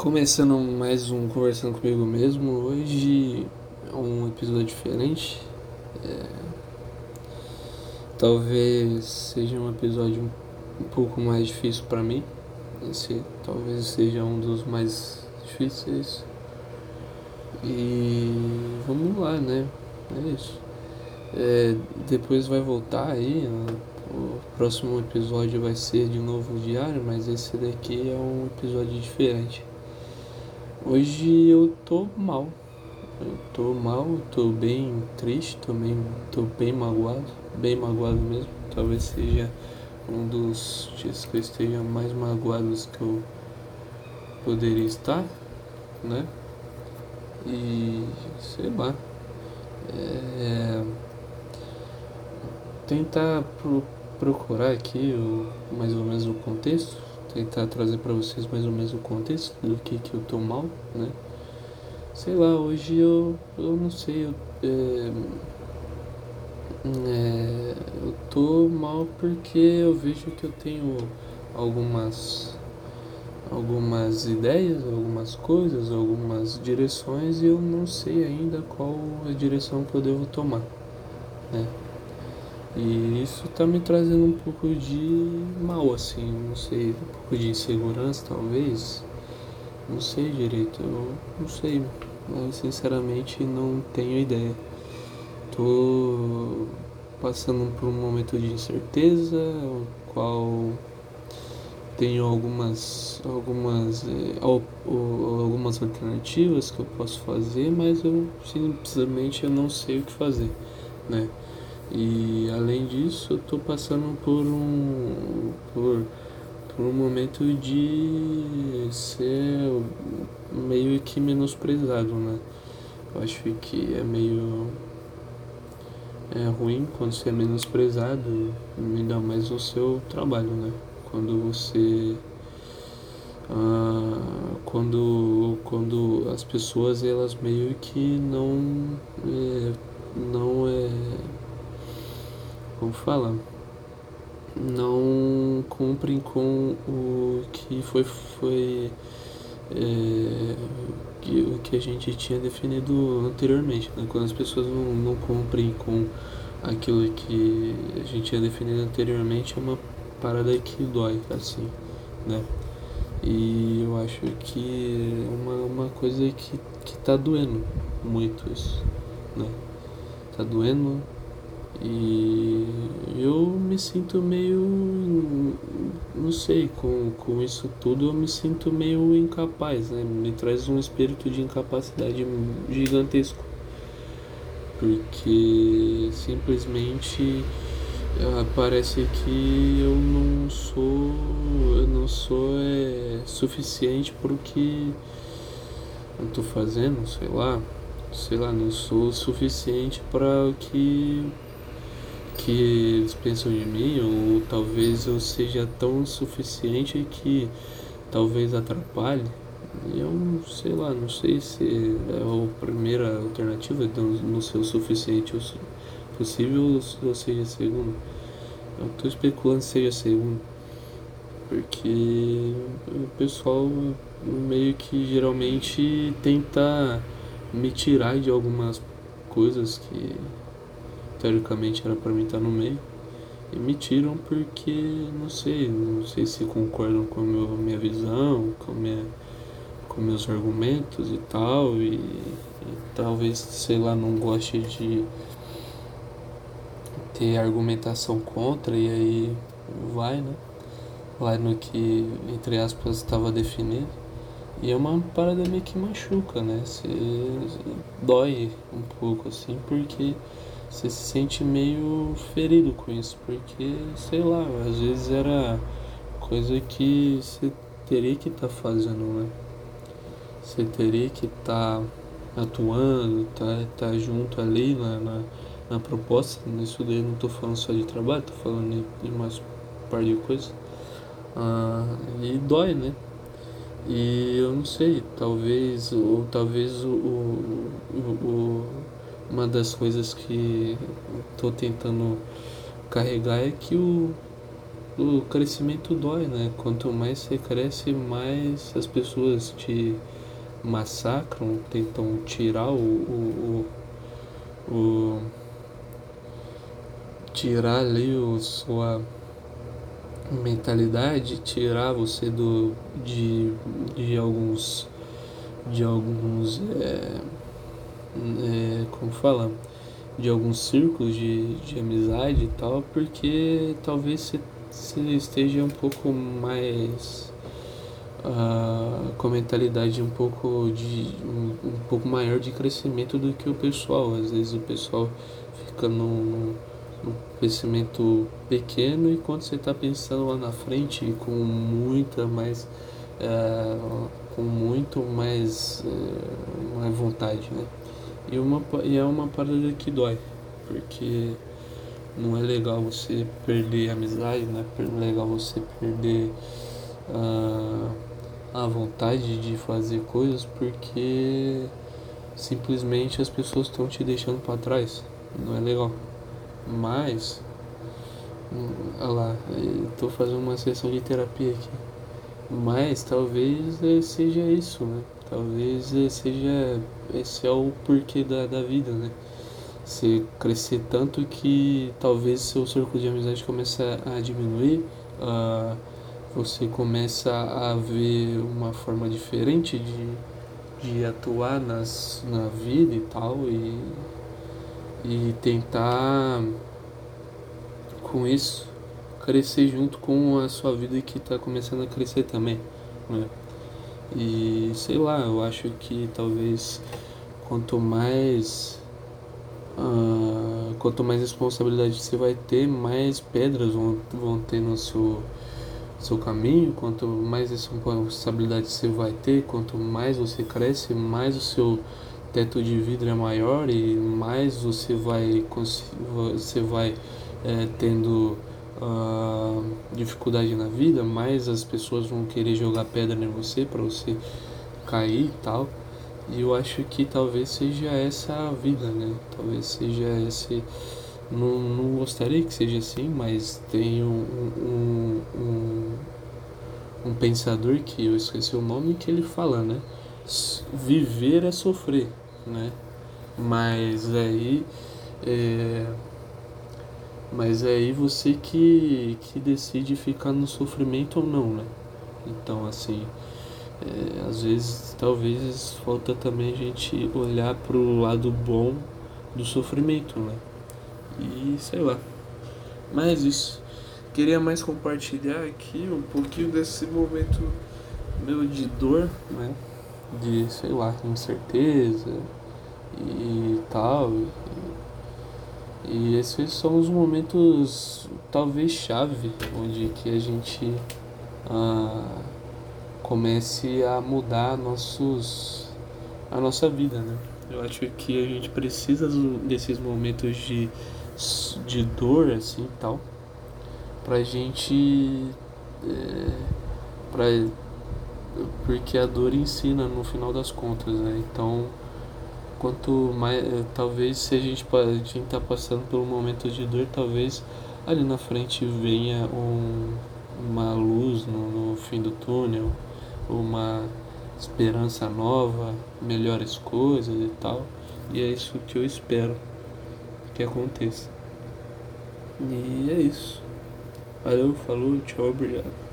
Começando mais um Conversando Comigo Mesmo, hoje é um episódio diferente. É... Talvez seja um episódio um pouco mais difícil para mim. Esse talvez seja um dos mais difíceis. E vamos lá, né? É isso. É, depois vai voltar aí. O próximo episódio vai ser de novo diário, mas esse daqui é um episódio diferente. Hoje eu tô mal. Eu tô mal, tô bem triste, tô bem, tô bem magoado, bem magoado mesmo. Talvez seja um dos dias que eu esteja mais magoado que eu poderia estar, né? E sei lá. É, tentar pro, procurar aqui o, mais ou menos o contexto tentar trazer para vocês mais ou menos o contexto do que que eu tô mal, né? Sei lá, hoje eu, eu não sei, eu, é, é, eu tô mal porque eu vejo que eu tenho algumas algumas ideias, algumas coisas, algumas direções e eu não sei ainda qual a direção que eu devo tomar, né? E isso tá me trazendo um pouco de mal, assim, não sei, um pouco de insegurança talvez. Não sei direito, eu não sei, mas sinceramente não tenho ideia. Tô passando por um momento de incerteza, o qual tenho algumas algumas é, algumas alternativas que eu posso fazer, mas eu simplesmente eu não sei o que fazer, né? E além disso, eu estou passando por um por, por um momento de ser meio que menosprezado, né? Eu acho que é meio é ruim quando você é menosprezado, ainda mais no seu trabalho, né? Quando você ah, quando quando as pessoas elas meio que não é, não é como fala, não cumprem com o que foi, foi é, o que a gente tinha definido anteriormente. Né? Quando as pessoas não, não cumprem com aquilo que a gente tinha definido anteriormente, é uma parada que dói, assim, né? E eu acho que é uma, uma coisa que, que tá doendo muito isso, né? Tá doendo e eu me sinto meio. Não sei, com, com isso tudo eu me sinto meio incapaz, né? Me traz um espírito de incapacidade gigantesco. Porque simplesmente uh, parece que eu não sou. Eu não sou é, suficiente para o que eu tô fazendo, sei lá. Sei lá, não sou suficiente para o que que eles pensam de mim, ou talvez eu seja tão suficiente que talvez atrapalhe. Eu sei lá, não sei se é a primeira alternativa, então não ser o suficiente possível ou seja segundo. Eu estou especulando se seja segundo, porque o pessoal meio que geralmente tenta me tirar de algumas coisas que teoricamente era para mim estar no meio e me tiram porque não sei, não sei se concordam com a meu, minha visão, com minha com meus argumentos e tal e, e talvez sei lá não goste de ter argumentação contra e aí vai, né? Vai no que entre aspas estava definido. E é uma parada meio que machuca, né? Se dói um pouco assim, porque você se sente meio ferido com isso, porque, sei lá, às vezes era coisa que você teria que estar tá fazendo, né? Você teria que estar tá atuando, tá, tá junto ali na, na, na proposta. Nisso daí não tô falando só de trabalho, tô falando de mais par de coisas. Ah, e dói, né? E eu não sei, talvez, ou talvez o, o, o uma das coisas que estou tentando carregar é que o o crescimento dói, né? Quanto mais você cresce, mais as pessoas te massacram, tentam tirar o, o, o, o tirar ali o sua mentalidade, tirar você do de, de alguns de alguns é, é, como fala de alguns círculos de, de amizade e tal, porque talvez você, esteja um pouco mais uh, com a mentalidade um pouco de um, um, pouco maior de crescimento do que o pessoal. Às vezes o pessoal fica num, num crescimento pequeno e quando você está pensando lá na frente com muita mais uh, com muito mais, uh, mais vontade, né? E, uma, e é uma parada que dói, porque não é legal você perder amizade, não é legal você perder uh, a vontade de fazer coisas porque simplesmente as pessoas estão te deixando para trás. Não é legal. Mas, olha lá, estou fazendo uma sessão de terapia aqui. Mas talvez seja isso, né? Talvez seja esse é o porquê da, da vida, né? Você crescer tanto que talvez seu círculo de amizade comece a diminuir, uh, você começa a ver uma forma diferente de, de atuar nas, na vida e tal, e, e tentar com isso crescer junto com a sua vida que está começando a crescer também. Né? E sei lá, eu acho que talvez quanto mais uh, quanto mais responsabilidade você vai ter, mais pedras vão, vão ter no seu, seu caminho, quanto mais responsabilidade você vai ter, quanto mais você cresce, mais o seu teto de vidro é maior e mais você vai você vai é, tendo uh, dificuldade na vida, mais as pessoas vão querer jogar pedra em você para você cair e tal. E eu acho que talvez seja essa a vida, né? Talvez seja esse. Não, não gostaria que seja assim, mas tem um, um, um, um pensador que eu esqueci o nome que ele fala, né? Viver é sofrer, né? Mas aí. É, mas é aí você que, que decide ficar no sofrimento ou não, né? Então, assim, é, às vezes, talvez falta também a gente olhar pro lado bom do sofrimento, né? E sei lá. Mas isso. Queria mais compartilhar aqui um pouquinho desse momento meu de dor, né? De, sei lá, incerteza e tal. E, e esses são os momentos talvez chave onde que a gente ah, comece a mudar nossos a nossa vida, né? Eu acho que a gente precisa desses momentos de, de dor assim tal pra gente é, pra, porque a dor ensina no final das contas, né? Então quanto mais eh, talvez se a gente tá passando pelo momento de dor talvez ali na frente venha um, uma luz no, no fim do túnel uma esperança nova melhores coisas e tal. E é isso que eu espero que aconteça. E é isso. Valeu falou tchau obrigado